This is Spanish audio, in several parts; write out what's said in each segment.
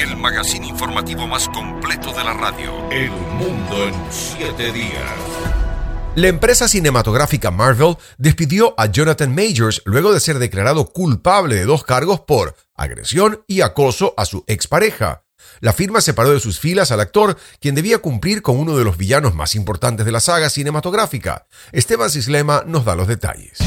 el magazine informativo más completo de la radio. El mundo en siete días. La empresa cinematográfica Marvel despidió a Jonathan Majors luego de ser declarado culpable de dos cargos por agresión y acoso a su expareja. La firma separó de sus filas al actor, quien debía cumplir con uno de los villanos más importantes de la saga cinematográfica. Esteban Cislema nos da los detalles.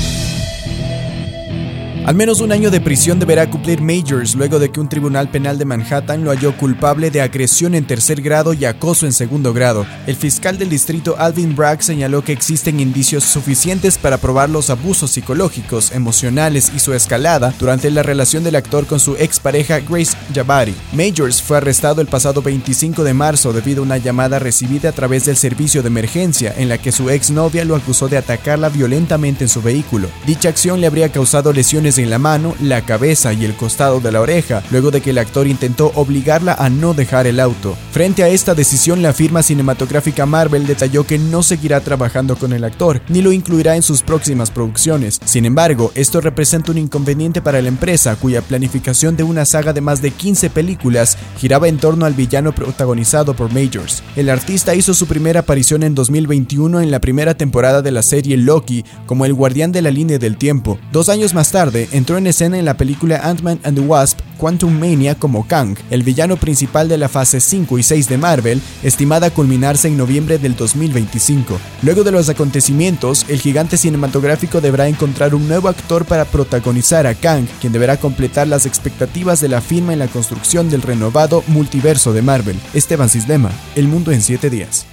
Al menos un año de prisión deberá cumplir Majors luego de que un tribunal penal de Manhattan lo halló culpable de agresión en tercer grado y acoso en segundo grado. El fiscal del distrito Alvin Bragg señaló que existen indicios suficientes para probar los abusos psicológicos, emocionales y su escalada durante la relación del actor con su expareja Grace Jabari. Majors fue arrestado el pasado 25 de marzo debido a una llamada recibida a través del servicio de emergencia en la que su exnovia lo acusó de atacarla violentamente en su vehículo. Dicha acción le habría causado lesiones en la mano, la cabeza y el costado de la oreja, luego de que el actor intentó obligarla a no dejar el auto. Frente a esta decisión, la firma cinematográfica Marvel detalló que no seguirá trabajando con el actor, ni lo incluirá en sus próximas producciones. Sin embargo, esto representa un inconveniente para la empresa, cuya planificación de una saga de más de 15 películas giraba en torno al villano protagonizado por Majors. El artista hizo su primera aparición en 2021 en la primera temporada de la serie Loki como el guardián de la línea del tiempo. Dos años más tarde, entró en escena en la película Ant-Man and the Wasp Quantum Mania como Kang, el villano principal de la fase 5 y 6 de Marvel, estimada a culminarse en noviembre del 2025. Luego de los acontecimientos, el gigante cinematográfico deberá encontrar un nuevo actor para protagonizar a Kang, quien deberá completar las expectativas de la firma en la construcción del renovado multiverso de Marvel. Esteban Cislema, El Mundo en 7 días.